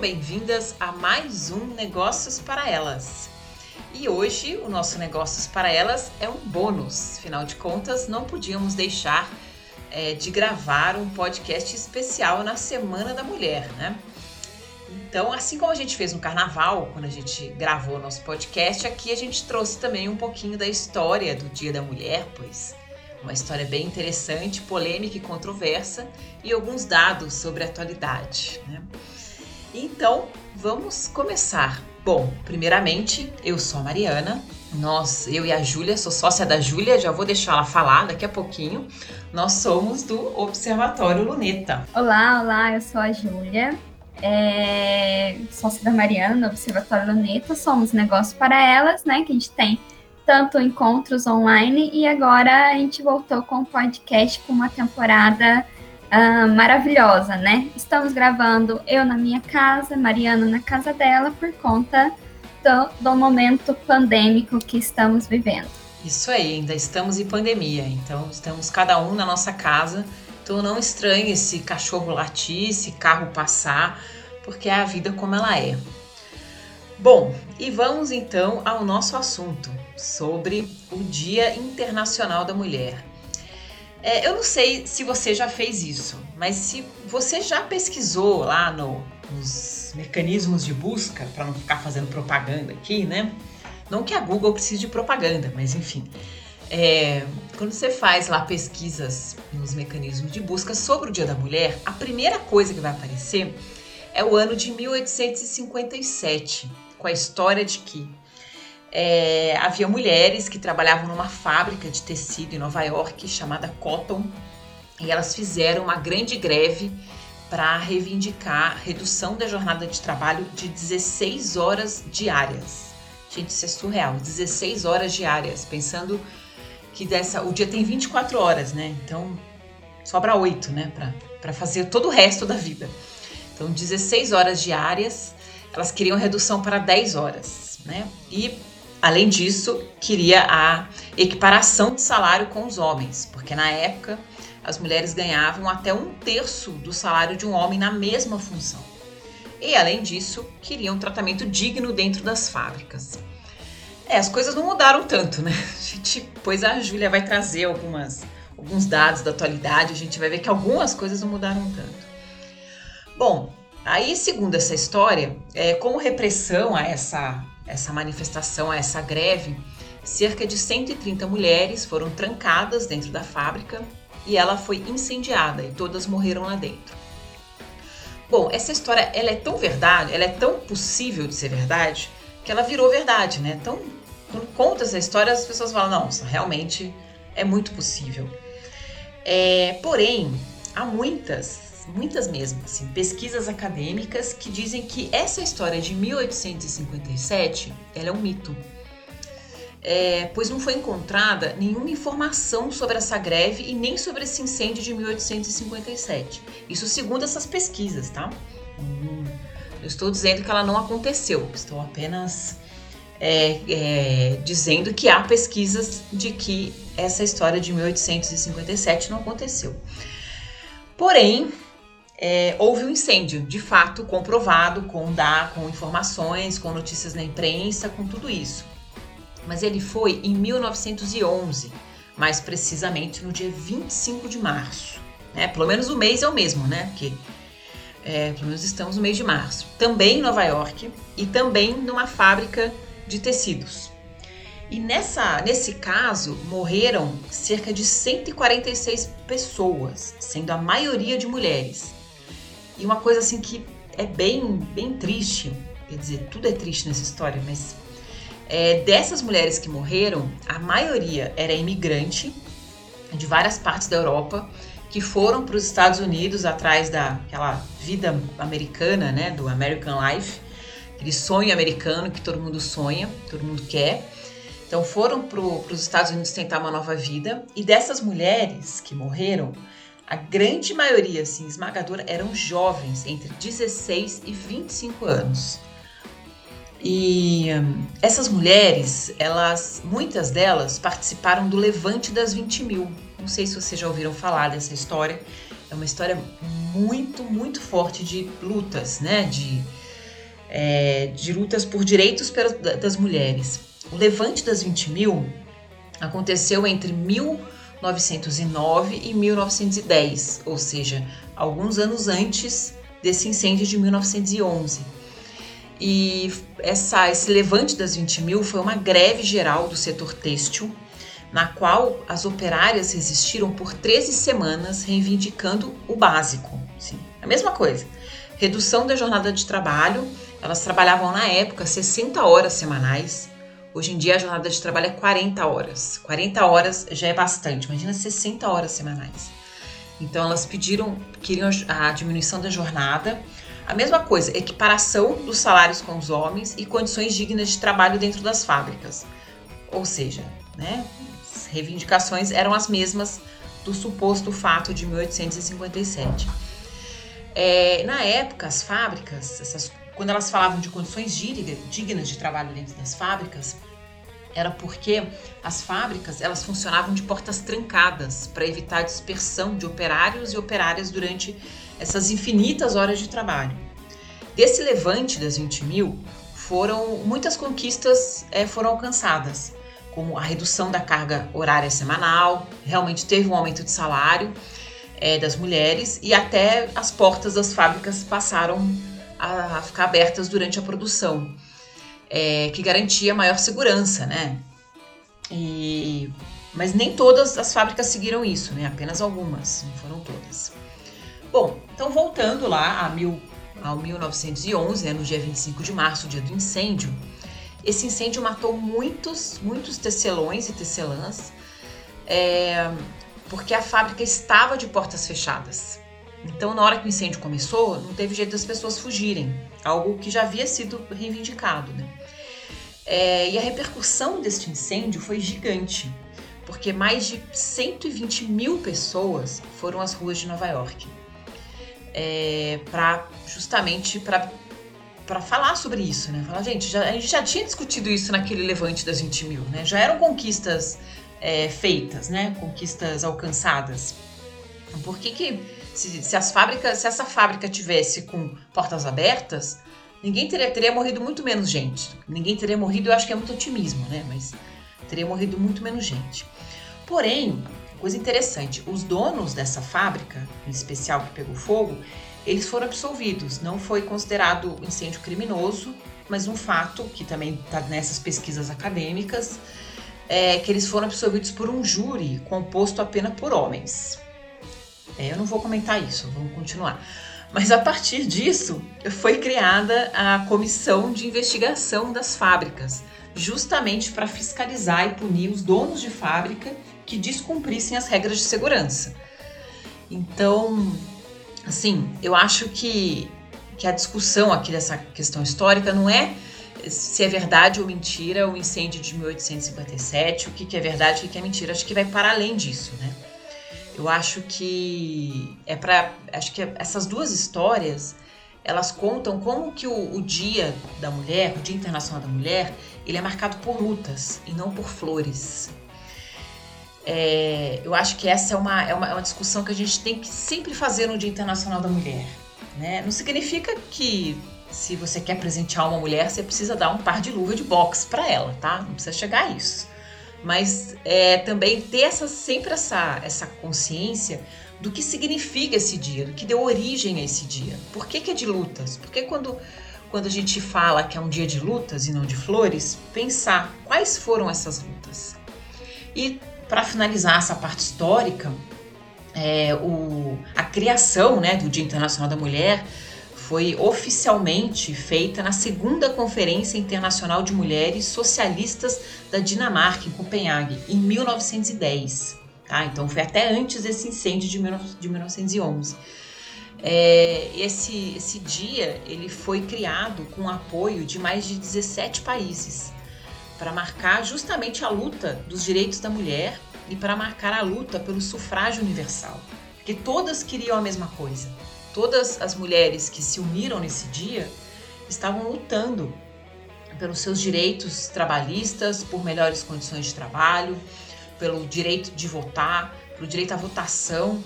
Bem-vindas a mais um Negócios para Elas. E hoje o nosso Negócios para Elas é um bônus, afinal de contas, não podíamos deixar é, de gravar um podcast especial na Semana da Mulher, né? Então, assim como a gente fez no carnaval, quando a gente gravou nosso podcast, aqui a gente trouxe também um pouquinho da história do Dia da Mulher, pois uma história bem interessante, polêmica e controversa, e alguns dados sobre a atualidade. Né? Então, vamos começar. Bom, primeiramente, eu sou a Mariana, nós, eu e a Júlia, sou sócia da Júlia, já vou deixar ela falar daqui a pouquinho. Nós somos do Observatório Luneta. Olá, olá, eu sou a Júlia, é, sócia da Mariana, Observatório Luneta, somos negócio para elas, né? Que a gente tem tanto encontros online e agora a gente voltou com o podcast com uma temporada uh, maravilhosa, né? Estamos gravando eu na minha casa, Mariana na casa dela, por conta do, do momento pandêmico que estamos vivendo. Isso aí, ainda estamos em pandemia, então estamos cada um na nossa casa. Então não estranhe esse cachorro latir, esse carro passar, porque é a vida como ela é. Bom, e vamos então ao nosso assunto sobre o Dia Internacional da Mulher. É, eu não sei se você já fez isso, mas se você já pesquisou lá no, nos mecanismos de busca, para não ficar fazendo propaganda aqui, né? Não que a Google precise de propaganda, mas enfim. É, quando você faz lá pesquisas nos mecanismos de busca sobre o Dia da Mulher, a primeira coisa que vai aparecer é o ano de 1857 com a história de que é, havia mulheres que trabalhavam numa fábrica de tecido em Nova York chamada Cotton e elas fizeram uma grande greve para reivindicar redução da jornada de trabalho de 16 horas diárias. Gente, isso é surreal, 16 horas diárias, pensando que dessa, o dia tem 24 horas, né? Então sobra 8, né, para fazer todo o resto da vida. Então 16 horas diárias elas queriam redução para 10 horas, né? E além disso, queria a equiparação de salário com os homens, porque na época as mulheres ganhavam até um terço do salário de um homem na mesma função. E além disso, queriam um tratamento digno dentro das fábricas. É, as coisas não mudaram tanto, né? A gente, pois a Júlia vai trazer algumas, alguns dados da atualidade, a gente vai ver que algumas coisas não mudaram tanto. Bom, Aí, segundo essa história, é, como repressão a essa, essa manifestação, essa greve, cerca de 130 mulheres foram trancadas dentro da fábrica e ela foi incendiada e todas morreram lá dentro. Bom, essa história ela é tão verdade, ela é tão possível de ser verdade, que ela virou verdade, né? Então, quando conta essa história, as pessoas falam, não, realmente é muito possível. É, porém, há muitas muitas mesmo, assim, pesquisas acadêmicas que dizem que essa história de 1857 ela é um mito. É, pois não foi encontrada nenhuma informação sobre essa greve e nem sobre esse incêndio de 1857. Isso segundo essas pesquisas, tá? Eu estou dizendo que ela não aconteceu, estou apenas é, é, dizendo que há pesquisas de que essa história de 1857 não aconteceu. Porém, é, houve um incêndio, de fato, comprovado, com, com informações, com notícias na imprensa, com tudo isso. Mas ele foi em 1911, mais precisamente no dia 25 de março. Né? Pelo menos o mês é o mesmo, né? Porque é, pelo menos estamos no mês de março. Também em Nova York e também numa fábrica de tecidos. E nessa, nesse caso morreram cerca de 146 pessoas, sendo a maioria de mulheres. E uma coisa assim que é bem, bem triste, quer dizer, tudo é triste nessa história, mas é, dessas mulheres que morreram, a maioria era imigrante de várias partes da Europa que foram para os Estados Unidos atrás daquela vida americana, né, do American Life, aquele sonho americano que todo mundo sonha, todo mundo quer. Então foram para os Estados Unidos tentar uma nova vida e dessas mulheres que morreram, a grande maioria, assim, esmagadora, eram jovens, entre 16 e 25 anos. E hum, essas mulheres, elas, muitas delas participaram do Levante das 20 mil. Não sei se vocês já ouviram falar dessa história, é uma história muito, muito forte de lutas, né? De, é, de lutas por direitos das mulheres. O Levante das 20 mil aconteceu entre 1909 e 1910, ou seja, alguns anos antes desse incêndio de 1911. E essa, esse levante das 20 mil foi uma greve geral do setor têxtil, na qual as operárias resistiram por 13 semanas, reivindicando o básico. Sim, a mesma coisa. Redução da jornada de trabalho, elas trabalhavam na época 60 horas semanais. Hoje em dia a jornada de trabalho é 40 horas. 40 horas já é bastante, imagina 60 horas semanais. Então elas pediram, queriam a diminuição da jornada a mesma coisa, equiparação dos salários com os homens e condições dignas de trabalho dentro das fábricas. Ou seja, né, as reivindicações eram as mesmas do suposto fato de 1857. É, na época, as fábricas, essas, quando elas falavam de condições dignas de trabalho dentro das fábricas, era porque as fábricas elas funcionavam de portas trancadas para evitar a dispersão de operários e operárias durante essas infinitas horas de trabalho. Desse levante das 20 mil, foram muitas conquistas é, foram alcançadas, como a redução da carga horária semanal, realmente teve um aumento de salário é, das mulheres e até as portas das fábricas passaram a ficar abertas durante a produção, é, que garantia maior segurança, né? E, mas nem todas as fábricas seguiram isso, né? Apenas algumas, não foram todas. Bom, então voltando lá a mil, ao 1911, né, no dia 25 de março, dia do incêndio, esse incêndio matou muitos, muitos tecelões e tecelãs, é, porque a fábrica estava de portas fechadas. Então, na hora que o incêndio começou, não teve jeito das pessoas fugirem, algo que já havia sido reivindicado. Né? É, e a repercussão deste incêndio foi gigante, porque mais de 120 mil pessoas foram às ruas de Nova York é, para justamente para para falar sobre isso, né? Falar, gente, já, a gente já tinha discutido isso naquele levante das 20 mil, né? Já eram conquistas é, feitas, né? Conquistas alcançadas. Por que, que se, se, as fábricas, se essa fábrica tivesse com portas abertas, ninguém teria, teria morrido muito menos gente. Ninguém teria morrido, eu acho que é muito otimismo, né? Mas teria morrido muito menos gente. Porém, Coisa interessante, os donos dessa fábrica, em especial que pegou fogo, eles foram absolvidos. Não foi considerado incêndio criminoso, mas um fato que também está nessas pesquisas acadêmicas é que eles foram absolvidos por um júri composto apenas por homens. É, eu não vou comentar isso, vamos continuar. Mas a partir disso foi criada a comissão de investigação das fábricas, justamente para fiscalizar e punir os donos de fábrica que descumprissem as regras de segurança. Então, assim, eu acho que, que a discussão aqui dessa questão histórica não é se é verdade ou mentira o incêndio de 1857, o que, que é verdade e o que, que é mentira. Acho que vai para além disso, né? Eu acho que é para, acho que essas duas histórias elas contam como que o, o, Dia da Mulher, o Dia Internacional da Mulher, ele é marcado por lutas e não por flores. É, eu acho que essa é uma, é, uma, é uma discussão que a gente tem que sempre fazer no Dia Internacional da Mulher. Né? Não significa que se você quer presentear uma mulher, você precisa dar um par de luva de boxe para ela, tá? Não precisa chegar a isso. Mas é, também ter essa, sempre essa, essa consciência do que significa esse dia, do que deu origem a esse dia. Por que, que é de lutas? Porque quando, quando a gente fala que é um dia de lutas e não de flores, pensar quais foram essas lutas. E para finalizar essa parte histórica, é, o, a criação né, do Dia Internacional da Mulher foi oficialmente feita na segunda Conferência Internacional de Mulheres Socialistas da Dinamarca, em Copenhague, em 1910. Tá? Então foi até antes desse incêndio de, de 1911. É, esse, esse dia ele foi criado com apoio de mais de 17 países para marcar justamente a luta dos direitos da mulher e para marcar a luta pelo sufrágio universal. Porque todas queriam a mesma coisa. Todas as mulheres que se uniram nesse dia estavam lutando pelos seus direitos trabalhistas, por melhores condições de trabalho, pelo direito de votar, pelo direito à votação.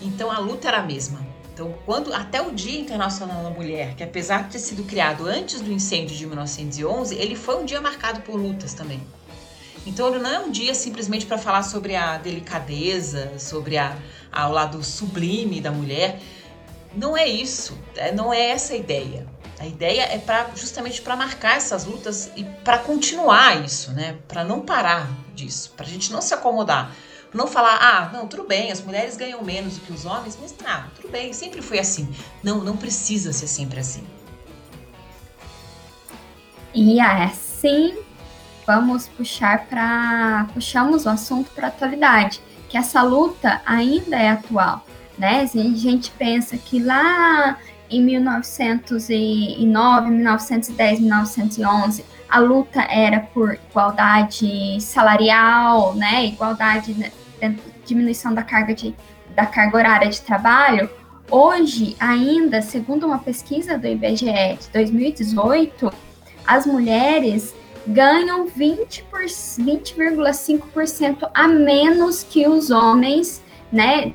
Então a luta era a mesma. Então, quando até o Dia Internacional da Mulher, que apesar de ter sido criado antes do incêndio de 1911, ele foi um dia marcado por lutas também. Então, ele não é um dia simplesmente para falar sobre a delicadeza, sobre a, a, o lado sublime da mulher. Não é isso, é, não é essa a ideia. A ideia é para justamente para marcar essas lutas e para continuar isso, né? Para não parar disso, para a gente não se acomodar. Não falar, ah, não, tudo bem, as mulheres ganham menos do que os homens, mas tá, tudo bem, sempre foi assim. Não, não precisa ser sempre assim. E assim, vamos puxar para puxamos o assunto para atualidade, que essa luta ainda é atual, né? A gente pensa que lá em 1909, 1910, 1911, a luta era por igualdade salarial, né, igualdade, né, diminuição da carga, de, da carga horária de trabalho. Hoje, ainda, segundo uma pesquisa do IBGE de 2018, as mulheres ganham 20,5% 20, a menos que os homens, né,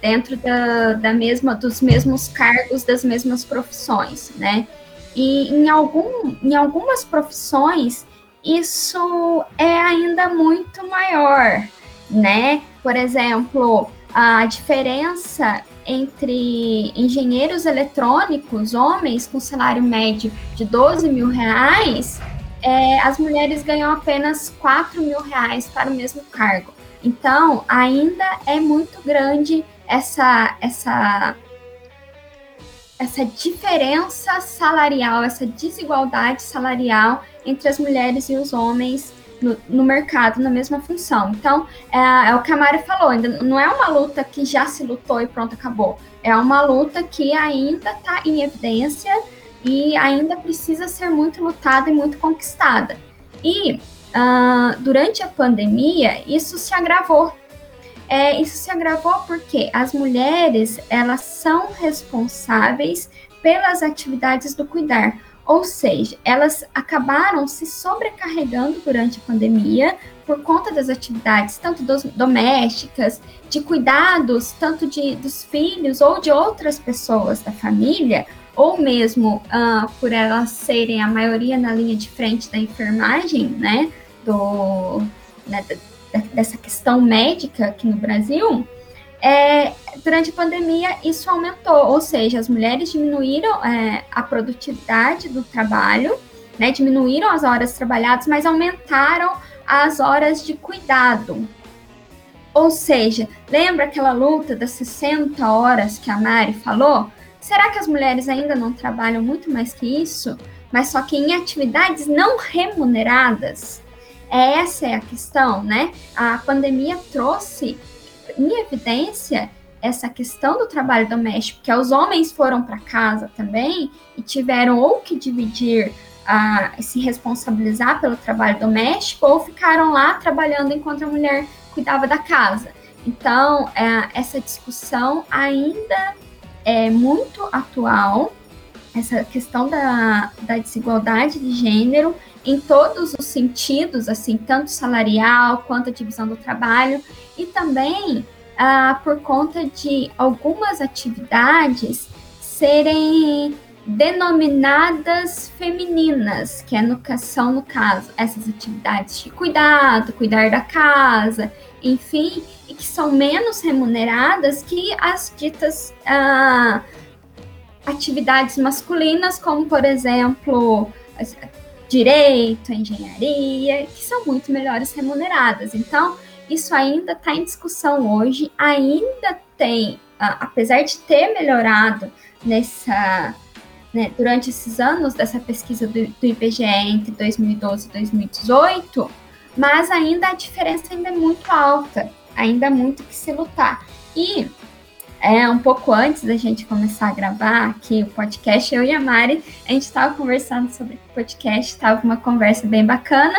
dentro da, da mesma, dos mesmos cargos, das mesmas profissões, né? E em, algum, em algumas profissões, isso é ainda muito maior, né? Por exemplo, a diferença entre engenheiros eletrônicos, homens com salário médio de 12 mil reais, é, as mulheres ganham apenas 4 mil reais para o mesmo cargo. Então, ainda é muito grande essa, essa, essa diferença salarial, essa desigualdade salarial entre as mulheres e os homens no, no, mercado na mesma função. Então, é, é, o que a Mari falou, ainda não é uma luta que já se lutou e pronto, acabou. É uma luta que ainda está em evidência e ainda precisa ser muito lutada e muito conquistada. E uh, durante a pandemia, isso se agravou. É, isso se agravou porque as mulheres elas são responsáveis pelas atividades do cuidar, ou seja, elas acabaram se sobrecarregando durante a pandemia por conta das atividades tanto dos, domésticas, de cuidados tanto de, dos filhos ou de outras pessoas da família, ou mesmo uh, por elas serem a maioria na linha de frente da enfermagem, né? do, né, dessa questão médica aqui no Brasil, é, durante a pandemia isso aumentou, ou seja, as mulheres diminuíram é, a produtividade do trabalho, né, diminuíram as horas trabalhadas, mas aumentaram as horas de cuidado. Ou seja, lembra aquela luta das 60 horas que a Mari falou? Será que as mulheres ainda não trabalham muito mais que isso? Mas só que em atividades não remuneradas? Essa é a questão, né? A pandemia trouxe em evidência essa questão do trabalho doméstico, que os homens foram para casa também e tiveram ou que dividir, uh, se responsabilizar pelo trabalho doméstico, ou ficaram lá trabalhando enquanto a mulher cuidava da casa. Então, uh, essa discussão ainda é muito atual, essa questão da, da desigualdade de gênero em todos os sentidos, assim, tanto salarial quanto a divisão do trabalho, e também ah, por conta de algumas atividades serem denominadas femininas, que é no, são, no caso, essas atividades de cuidado, cuidar da casa, enfim, e que são menos remuneradas que as ditas ah, atividades masculinas, como, por exemplo, direito, engenharia, que são muito melhores remuneradas. Então, isso ainda está em discussão hoje, ainda tem, apesar de ter melhorado nessa, né, durante esses anos dessa pesquisa do, do IBGE entre 2012 e 2018, mas ainda a diferença ainda é muito alta, ainda há muito que se lutar. E é, um pouco antes da gente começar a gravar aqui o podcast, eu e a Mari, a gente estava conversando sobre o podcast, estava uma conversa bem bacana.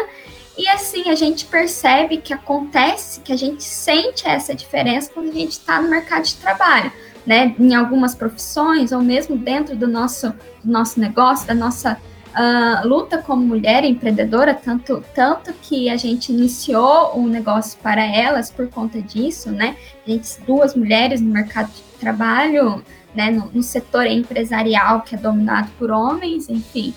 E assim, a gente percebe que acontece, que a gente sente essa diferença quando a gente está no mercado de trabalho, né? Em algumas profissões, ou mesmo dentro do nosso, do nosso negócio, da nossa uh, luta como mulher empreendedora, tanto, tanto que a gente iniciou um negócio para elas por conta disso, né? A gente, duas mulheres no mercado de trabalho, né, no, no setor empresarial que é dominado por homens, enfim.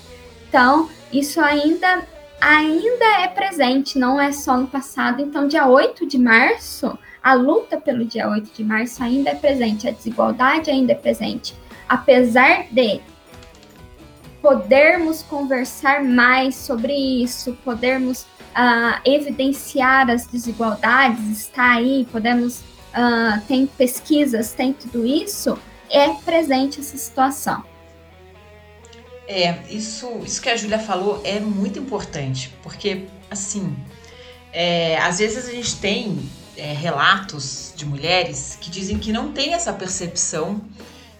Então, isso ainda ainda é presente, não é só no passado. Então, dia 8 de março, a luta pelo dia 8 de março ainda é presente, a desigualdade ainda é presente. Apesar de podermos conversar mais sobre isso, podermos uh, evidenciar as desigualdades, está aí, podemos, uh, tem pesquisas, tem tudo isso, é presente essa situação. É, isso, isso que a Júlia falou é muito importante, porque, assim, é, às vezes a gente tem é, relatos de mulheres que dizem que não tem essa percepção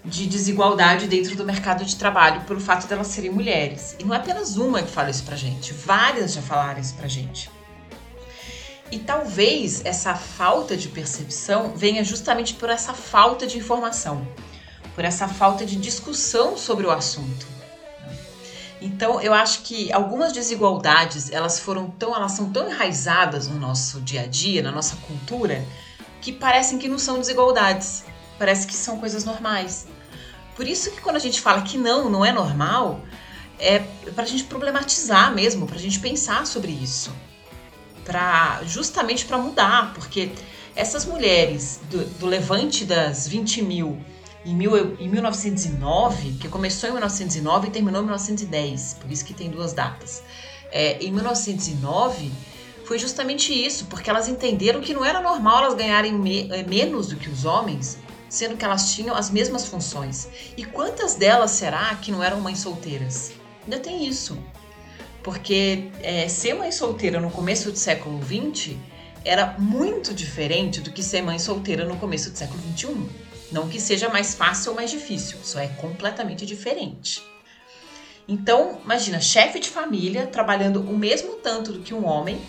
de desigualdade dentro do mercado de trabalho pelo fato delas de serem mulheres. E não é apenas uma que fala isso pra gente, várias já falaram isso pra gente. E talvez essa falta de percepção venha justamente por essa falta de informação, por essa falta de discussão sobre o assunto. Então, eu acho que algumas desigualdades, elas foram tão, elas são tão enraizadas no nosso dia a dia, na nossa cultura, que parecem que não são desigualdades, parece que são coisas normais. Por isso que quando a gente fala que não, não é normal, é para a gente problematizar mesmo, para a gente pensar sobre isso, para justamente para mudar, porque essas mulheres do, do levante das 20 mil em, mil, em 1909, que começou em 1909 e terminou em 1910, por isso que tem duas datas. É, em 1909 foi justamente isso, porque elas entenderam que não era normal elas ganharem me, é, menos do que os homens, sendo que elas tinham as mesmas funções. E quantas delas será que não eram mães solteiras? Ainda tem isso. Porque é, ser mãe solteira no começo do século XX era muito diferente do que ser mãe solteira no começo do século XXI. Não que seja mais fácil ou mais difícil, só é completamente diferente. Então, imagina, chefe de família trabalhando o mesmo tanto do que um homem,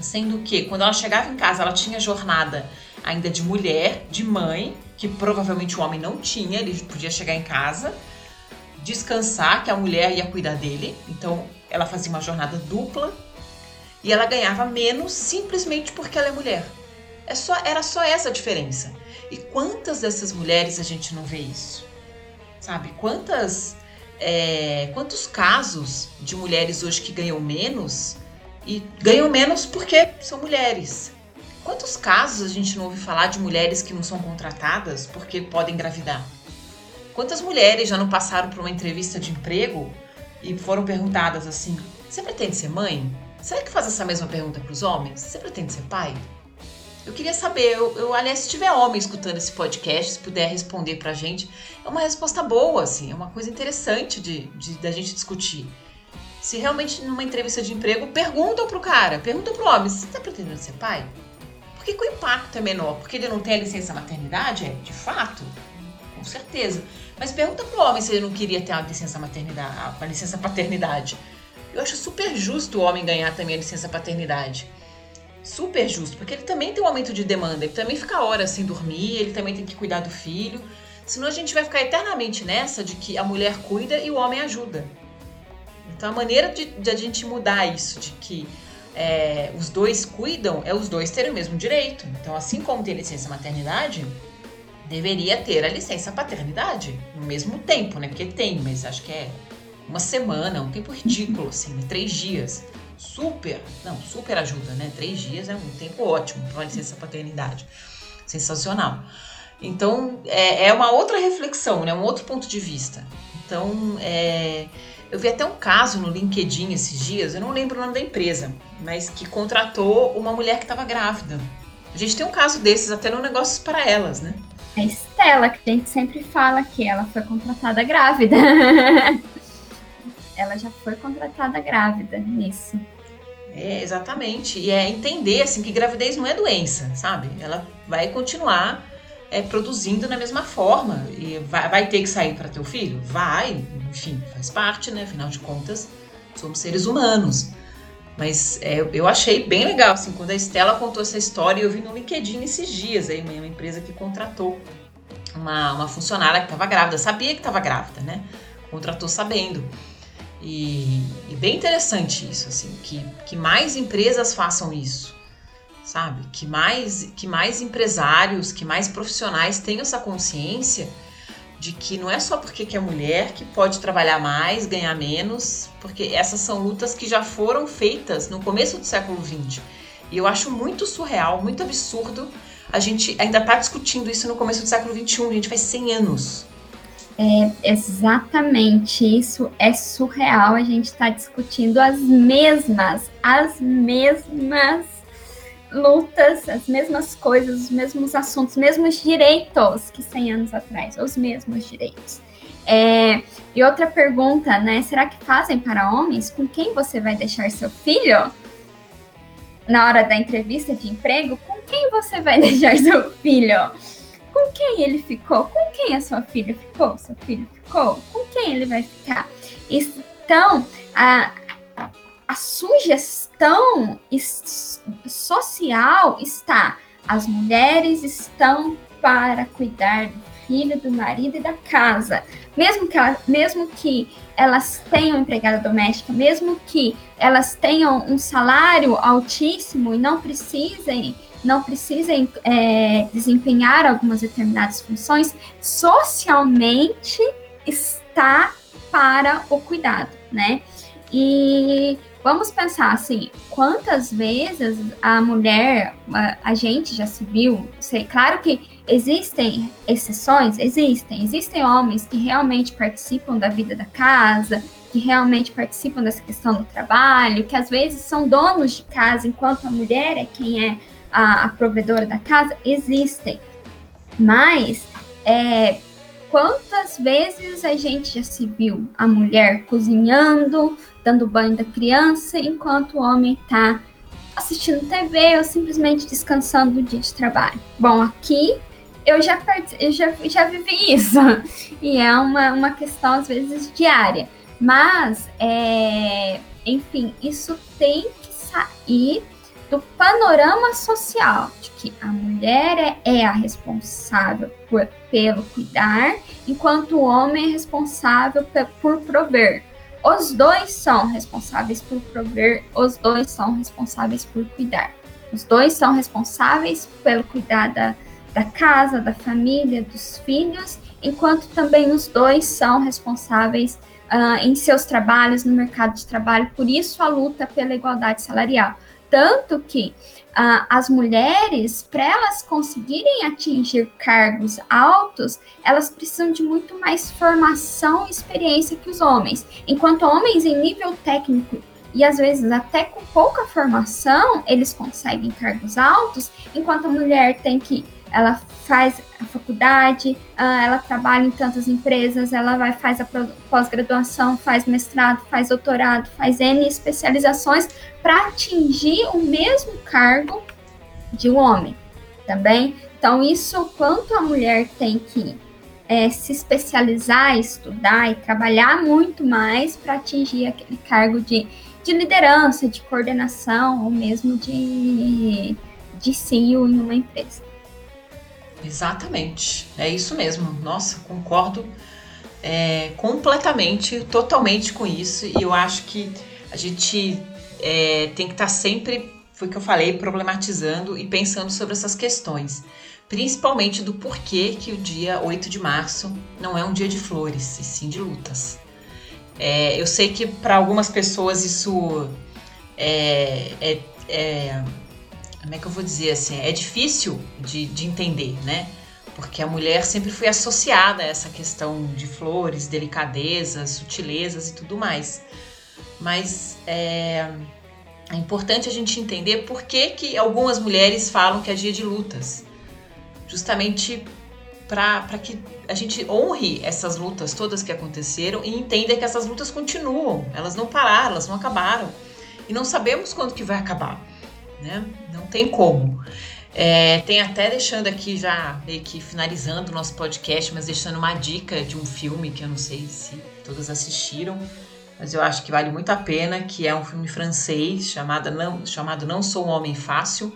sendo que quando ela chegava em casa, ela tinha jornada ainda de mulher, de mãe, que provavelmente o homem não tinha, ele podia chegar em casa, descansar, que a mulher ia cuidar dele. Então, ela fazia uma jornada dupla e ela ganhava menos simplesmente porque ela é mulher. É só, era só essa a diferença. E quantas dessas mulheres a gente não vê isso? Sabe? Quantas, é, quantos casos de mulheres hoje que ganham menos e ganham menos porque são mulheres? Quantos casos a gente não ouve falar de mulheres que não são contratadas porque podem engravidar? Quantas mulheres já não passaram por uma entrevista de emprego e foram perguntadas assim: Você pretende ser mãe? Será que faz essa mesma pergunta para os homens? Você pretende ser pai? Eu queria saber, eu, eu, aliás, se tiver homem escutando esse podcast, se puder responder pra gente, é uma resposta boa, assim, é uma coisa interessante de, de da gente discutir. Se realmente numa entrevista de emprego perguntam pro cara, perguntam pro homem, você tá pretendendo ser pai? Que, que o impacto é menor? Porque ele não tem a licença maternidade? É, de fato, com certeza. Mas pergunta pro homem se ele não queria ter uma licença maternidade, uma licença paternidade. Eu acho super justo o homem ganhar também a licença paternidade super justo, porque ele também tem um aumento de demanda, ele também fica horas sem dormir, ele também tem que cuidar do filho. Senão a gente vai ficar eternamente nessa de que a mulher cuida e o homem ajuda. Então a maneira de, de a gente mudar isso, de que é, os dois cuidam, é os dois terem o mesmo direito. Então, assim como tem licença maternidade, deveria ter a licença paternidade no mesmo tempo, né? Porque tem, mas acho que é uma semana, um tempo ridículo, assim, né? três dias super, não, super ajuda, né? Três dias é um tempo ótimo para uma licença paternidade. Sensacional. Então, é, é, uma outra reflexão, né? Um outro ponto de vista. Então, é, eu vi até um caso no LinkedIn esses dias, eu não lembro o nome da empresa, mas que contratou uma mulher que estava grávida. A gente tem um caso desses até no Negócios para Elas, né? A Estela, que a gente sempre fala que ela foi contratada grávida. ela já foi contratada grávida nisso. É, exatamente. E é entender assim que gravidez não é doença, sabe? Ela vai continuar é, produzindo da mesma forma. E vai, vai ter que sair para teu filho? Vai, enfim, faz parte, né? Afinal de contas, somos seres humanos. Mas é, eu achei bem legal, assim, quando a Estela contou essa história, eu vi no LinkedIn esses dias aí, uma empresa que contratou uma, uma funcionária que estava grávida, sabia que estava grávida, né? Contratou sabendo. E, e, bem interessante isso, assim, que, que mais empresas façam isso, sabe? Que mais, que mais empresários, que mais profissionais tenham essa consciência de que não é só porque que é mulher que pode trabalhar mais, ganhar menos, porque essas são lutas que já foram feitas no começo do século XX. E eu acho muito surreal, muito absurdo a gente ainda está discutindo isso no começo do século XXI, a gente faz 100 anos. É, exatamente, isso é surreal. A gente está discutindo as mesmas, as mesmas lutas, as mesmas coisas, os mesmos assuntos, os mesmos direitos que 100 anos atrás, os mesmos direitos. É, e outra pergunta, né? Será que fazem para homens? Com quem você vai deixar seu filho? Na hora da entrevista de emprego, com quem você vai deixar seu filho? Com quem ele ficou? Com quem a sua filha ficou? Seu filho ficou? Com quem ele vai ficar? Então, a, a sugestão social está: as mulheres estão para cuidar do filho, do marido e da casa. Mesmo que, mesmo que elas tenham empregada doméstica, mesmo que elas tenham um salário altíssimo e não precisem não precisem é, desempenhar algumas determinadas funções, socialmente está para o cuidado, né? E vamos pensar assim, quantas vezes a mulher, a, a gente já se viu, sei, claro que existem exceções, existem, existem homens que realmente participam da vida da casa, que realmente participam dessa questão do trabalho, que às vezes são donos de casa, enquanto a mulher é quem é a, a provedora da casa, existem. Mas é, quantas vezes a gente já se viu a mulher cozinhando, dando banho da criança, enquanto o homem está assistindo TV ou simplesmente descansando do dia de trabalho? Bom, aqui eu já, eu já, já vivi isso, e é uma, uma questão às vezes diária. Mas, é, enfim, isso tem que sair do panorama social, de que a mulher é, é a responsável por, pelo cuidar, enquanto o homem é responsável por prover. Os dois são responsáveis por prover, os dois são responsáveis por cuidar. Os dois são responsáveis pelo cuidar da, da casa, da família, dos filhos, enquanto também os dois são responsáveis uh, em seus trabalhos, no mercado de trabalho. Por isso, a luta pela igualdade salarial. Tanto que uh, as mulheres, para elas conseguirem atingir cargos altos, elas precisam de muito mais formação e experiência que os homens. Enquanto homens em nível técnico e às vezes até com pouca formação, eles conseguem cargos altos, enquanto a mulher tem que ela faz a faculdade, ah, ela trabalha em tantas empresas, ela vai faz a pós-graduação, faz mestrado, faz doutorado, faz N especializações para atingir o mesmo cargo de um homem. Tá então, isso quanto a mulher tem que é, se especializar, estudar e trabalhar muito mais para atingir aquele cargo de, de liderança, de coordenação ou mesmo de, de CEO em uma empresa. Exatamente, é isso mesmo. Nossa, concordo é, completamente, totalmente com isso. E eu acho que a gente é, tem que estar tá sempre, foi o que eu falei, problematizando e pensando sobre essas questões. Principalmente do porquê que o dia 8 de março não é um dia de flores, e sim de lutas. É, eu sei que para algumas pessoas isso é, é, é como é que eu vou dizer assim, é difícil de, de entender, né? Porque a mulher sempre foi associada a essa questão de flores, delicadezas, sutilezas e tudo mais. Mas é, é importante a gente entender por que, que algumas mulheres falam que é dia de lutas. Justamente para que a gente honre essas lutas todas que aconteceram e entenda que essas lutas continuam, elas não pararam, elas não acabaram. E não sabemos quando que vai acabar né? Não tem como. É, tem até deixando aqui já meio que finalizando o nosso podcast, mas deixando uma dica de um filme que eu não sei se todas assistiram, mas eu acho que vale muito a pena, que é um filme francês chamado Não, chamado não Sou um Homem Fácil.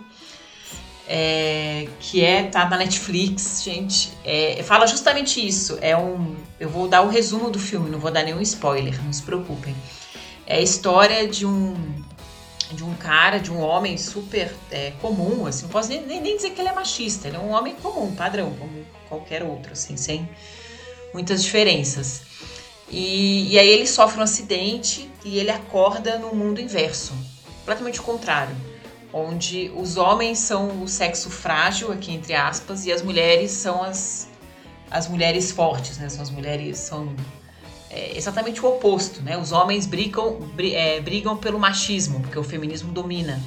é, que é tá na Netflix, gente. É, fala justamente isso. É um, eu vou dar o resumo do filme, não vou dar nenhum spoiler, não se preocupem. É a história de um de um cara, de um homem super é, comum, assim, não posso nem, nem, dizer que ele é machista, ele é um homem comum, padrão, como qualquer outro, assim, sem muitas diferenças. E, e aí ele sofre um acidente e ele acorda no mundo inverso, completamente o contrário onde os homens são o sexo frágil, aqui entre aspas, e as mulheres são as, as mulheres fortes, né? São as mulheres, são é, exatamente o oposto, né? Os homens brigam, é, brigam pelo machismo, porque o feminismo domina.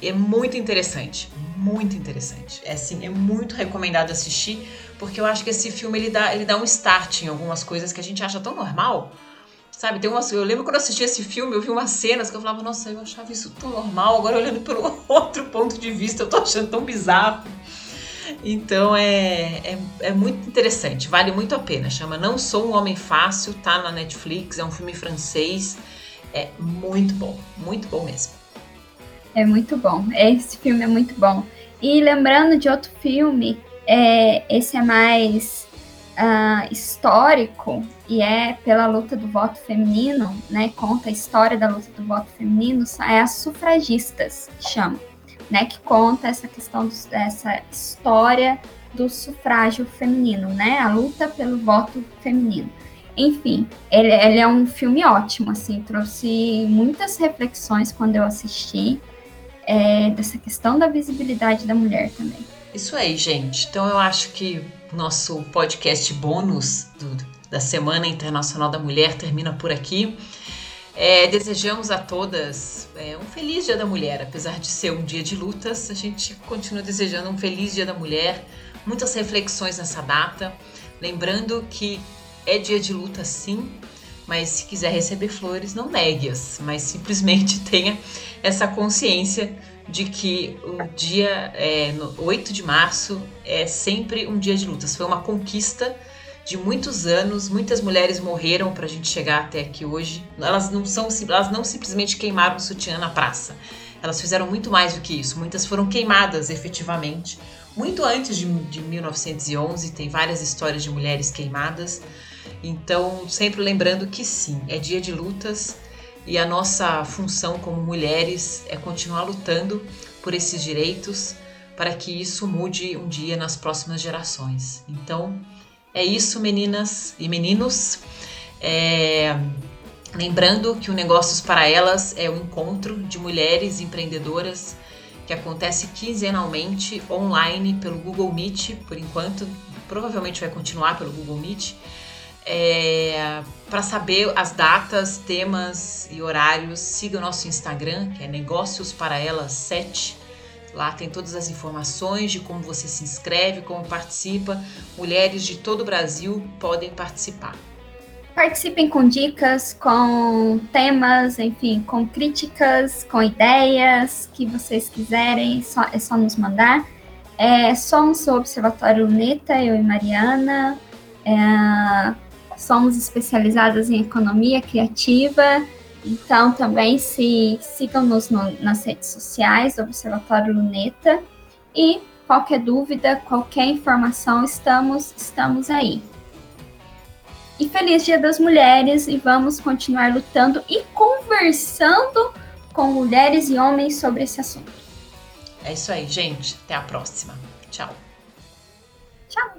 É muito interessante, muito interessante. É assim, é muito recomendado assistir, porque eu acho que esse filme ele dá, ele dá um start em algumas coisas que a gente acha tão normal, Sabe, tem umas, eu lembro quando eu assisti esse filme, eu vi umas cenas que eu falava, nossa, eu achava isso tão normal, agora olhando pelo outro ponto de vista, eu tô achando tão bizarro. Então é, é, é, muito interessante, vale muito a pena. Chama Não Sou um Homem Fácil, tá na Netflix, é um filme francês. É muito bom, muito bom mesmo. É muito bom, esse filme é muito bom. E lembrando de outro filme, é, esse é mais uh, histórico e é pela luta do voto feminino, né? Conta a história da luta do voto feminino, é as sufragistas, chama, né? Que conta essa questão dessa história do sufrágio feminino, né? A luta pelo voto feminino. Enfim, ele, ele, é um filme ótimo, assim, trouxe muitas reflexões quando eu assisti é, dessa questão da visibilidade da mulher também. Isso aí, gente. Então eu acho que nosso podcast bônus do, da Semana Internacional da Mulher termina por aqui. É, desejamos a todas é, um feliz Dia da Mulher, apesar de ser um dia de lutas, a gente continua desejando um feliz Dia da Mulher, muitas reflexões nessa data, lembrando que é dia de luta sim, mas se quiser receber flores, não negue-as, mas simplesmente tenha essa consciência de que o dia é, 8 de março é sempre um dia de lutas. Foi uma conquista de muitos anos, muitas mulheres morreram para a gente chegar até aqui hoje. Elas não são, elas não simplesmente queimaram o sutiã na praça. Elas fizeram muito mais do que isso. Muitas foram queimadas efetivamente. Muito antes de, de 1911, tem várias histórias de mulheres queimadas. Então, sempre lembrando que sim, é dia de lutas e a nossa função como mulheres é continuar lutando por esses direitos para que isso mude um dia nas próximas gerações. Então, é isso, meninas e meninos. É... Lembrando que o Negócios para Elas é o um encontro de mulheres empreendedoras que acontece quinzenalmente online pelo Google Meet, por enquanto, provavelmente vai continuar pelo Google Meet. É, para saber as datas, temas e horários, siga o nosso Instagram, que é Negócios para Elas 7. Lá tem todas as informações de como você se inscreve, como participa. Mulheres de todo o Brasil podem participar. Participem com dicas, com temas, enfim, com críticas, com ideias que vocês quiserem, só, é só nos mandar. É, somos o Observatório Luneta, eu e Mariana. É, somos especializadas em economia criativa, então, também se sigam-nos no, nas redes sociais do Observatório Luneta e qualquer dúvida, qualquer informação, estamos estamos aí. E feliz Dia das Mulheres e vamos continuar lutando e conversando com mulheres e homens sobre esse assunto. É isso aí, gente. Até a próxima. Tchau. Tchau.